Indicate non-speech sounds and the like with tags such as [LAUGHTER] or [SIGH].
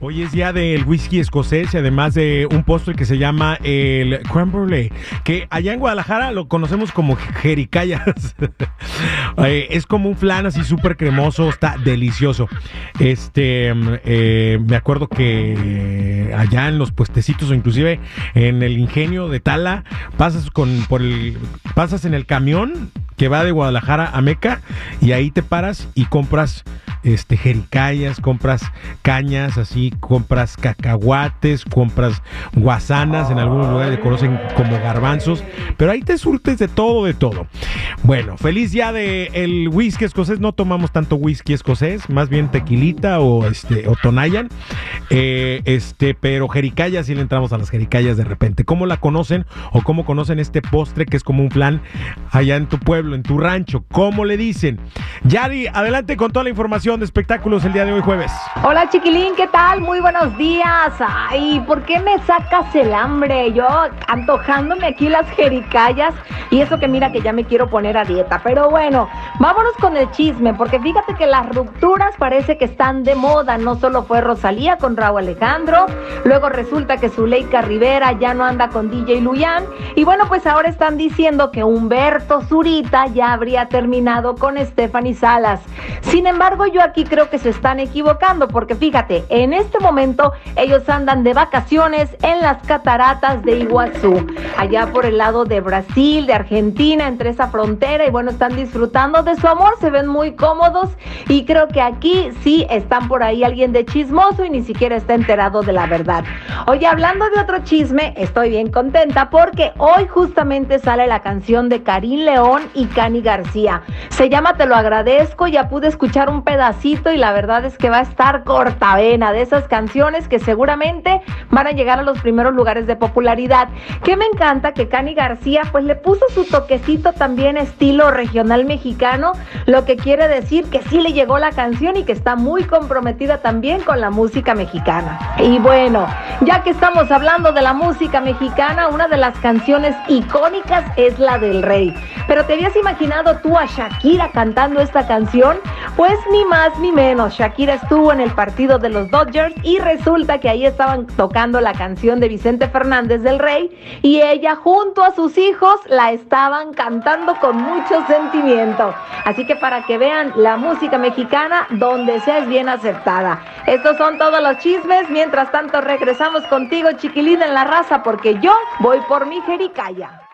Hoy es día del whisky escocés y además de un postre que se llama el creme brulee, que allá en Guadalajara lo conocemos como jericayas. [LAUGHS] Eh, es como un flan así súper cremoso, está delicioso. Este, eh, me acuerdo que allá en los puestecitos o inclusive en el ingenio de Tala, pasas con por el, pasas en el camión que va de Guadalajara a Meca y ahí te paras y compras este jericayas, compras cañas así, compras cacahuates, compras guasanas, en algunos lugares le conocen como garbanzos, pero ahí te surtes de todo, de todo. Bueno, feliz día de el whisky escocés, no tomamos tanto whisky escocés, más bien tequilita o este o tonayan, eh, este, pero jericayas sí le entramos a las jericayas de repente. ¿Cómo la conocen o cómo conocen este postre que es como un flan allá en tu pueblo, en tu rancho? ¿Cómo le dicen? Yari, adelante con toda la información de espectáculos el día de hoy jueves. Hola chiquilín, ¿qué tal? Muy buenos días. Ay, ¿por qué me sacas el hambre? Yo antojándome aquí las jericayas y eso que mira que ya me quiero poner a dieta. Pero bueno, vámonos con el chisme, porque fíjate que las rupturas parece que están de moda. No solo fue Rosalía con Raúl Alejandro, luego resulta que Zuleika Rivera ya no anda con DJ Luyan. Y bueno, pues ahora están diciendo que Humberto Zurita ya habría terminado con Stephanie Salas. Sin embargo, yo aquí creo que se están equivocando, porque fíjate, en este momento ellos andan de vacaciones en las cataratas de Iguazú, allá por el lado de Brasil, de Argentina, entre esa frontera, y bueno, están disfrutando de su amor, se ven muy cómodos, y creo que aquí sí están por ahí alguien de chismoso y ni siquiera está enterado de la verdad. Oye, hablando de otro chisme, estoy bien contenta porque hoy justamente sale la canción de Karim León y Cani García. Se llama Te lo agradezco, ya pude escuchar un pedazo y la verdad es que va a estar cortavena de esas canciones que seguramente van a llegar a los primeros lugares de popularidad. Que me encanta que Cani García pues le puso su toquecito también estilo regional mexicano, lo que quiere decir que sí le llegó la canción y que está muy comprometida también con la música mexicana. Y bueno, ya que estamos hablando de la música mexicana, una de las canciones icónicas es la del rey. Pero ¿te habías imaginado tú a Shakira cantando esta canción? Pues ni más ni menos, Shakira estuvo en el partido de los Dodgers y resulta que ahí estaban tocando la canción de Vicente Fernández del Rey y ella junto a sus hijos la estaban cantando con mucho sentimiento. Así que para que vean la música mexicana donde sea es bien aceptada. Estos son todos los chismes. Mientras tanto regresamos contigo, chiquilín en la raza, porque yo voy por mi jericaya.